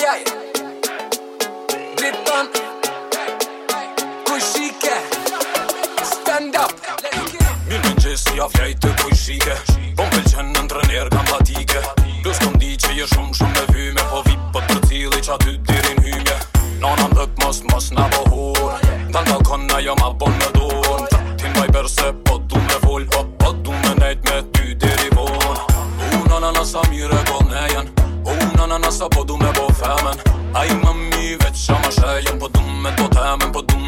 ej, ej Dripon Stand up Mirë më gjesë si afjaj të kujshike Po më pëllqen në ndrënër kam patike Plus kom di që jë shumë shumë me Po vip për të cili që aty dirin hymje në mos mos në Në të kona jo ma bon në dur Në të tin baj po Ai mami vetë shoma shajëm po dum me totamen po dum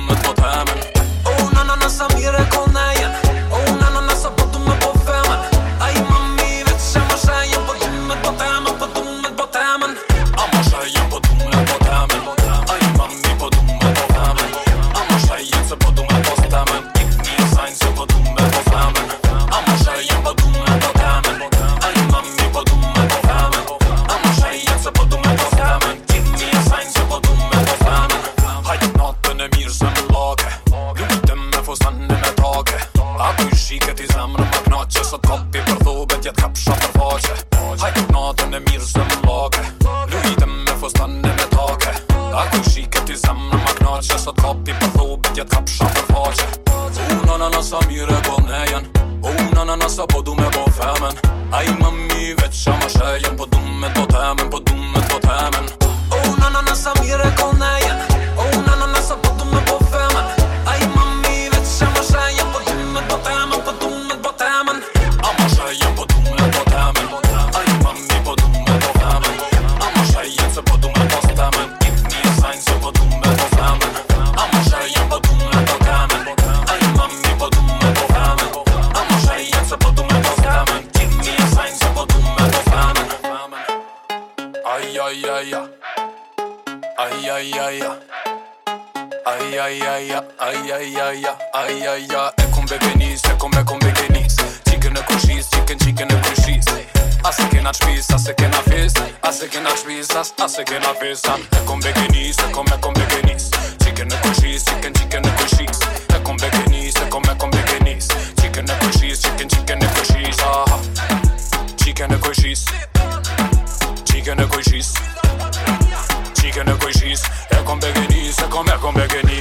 Këtë i zemrë më knaqë Sot kopi për dhube tjetë kap shatë për faqe Hajtë u natën e mirë zë më lake Luhitë me e me take A ku shi këtë i zemrë më knaqë Sot kopi për dhube tjetë kap shatë për faqe U në nësa mire po nejen Unë në nësa po du me po femen A i më mi veqa më shëjen Po du me do temen, po du me ay, ay, ay, ay, ay, ay, ay, ay, ay, ay, ay, ay, e kom bevenis, e kom e kom bevenis, qikën e kushis, qikën qikën e kushis, as A kena qpis, as e kena fis, as e kena qpis, as, as e kena fis, e kom bevenis, e kom com kom bevenis, qikën e com qikën qikën e kushis, e kom bevenis, e kom e kom bevenis, qikën e kushis, qikën qikën e kushis, aha, qikën e kushis, qikën Chica na coxice Chica na coxice É com beganice, é com é com beganice é